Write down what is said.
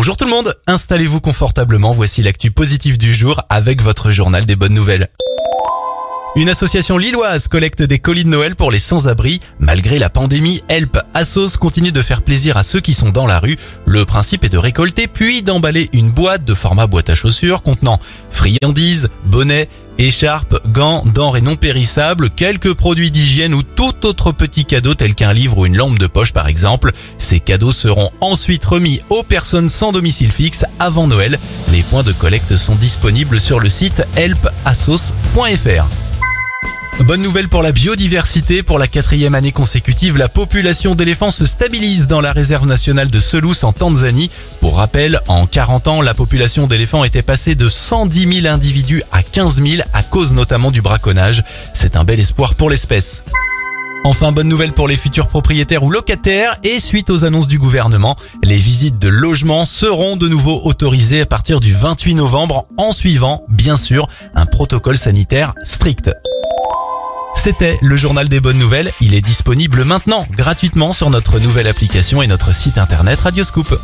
Bonjour tout le monde, installez-vous confortablement, voici l'actu positive du jour avec votre journal des bonnes nouvelles. Une association lilloise collecte des colis de Noël pour les sans-abri. Malgré la pandémie, Help Assos continue de faire plaisir à ceux qui sont dans la rue. Le principe est de récolter puis d'emballer une boîte de format boîte à chaussures contenant friandises, bonnets, écharpes, gants, denrées non périssables, quelques produits d'hygiène ou tout autre petit cadeau tel qu'un livre ou une lampe de poche par exemple. Ces cadeaux seront ensuite remis aux personnes sans domicile fixe avant Noël. Les points de collecte sont disponibles sur le site helpassos.fr. Bonne nouvelle pour la biodiversité. Pour la quatrième année consécutive, la population d'éléphants se stabilise dans la réserve nationale de Selous en Tanzanie. Pour rappel, en 40 ans, la population d'éléphants était passée de 110 000 individus à 15 000 à cause notamment du braconnage. C'est un bel espoir pour l'espèce. Enfin, bonne nouvelle pour les futurs propriétaires ou locataires et suite aux annonces du gouvernement, les visites de logements seront de nouveau autorisées à partir du 28 novembre en suivant, bien sûr, un protocole sanitaire strict. C'était le journal des bonnes nouvelles. Il est disponible maintenant gratuitement sur notre nouvelle application et notre site internet Radioscoop.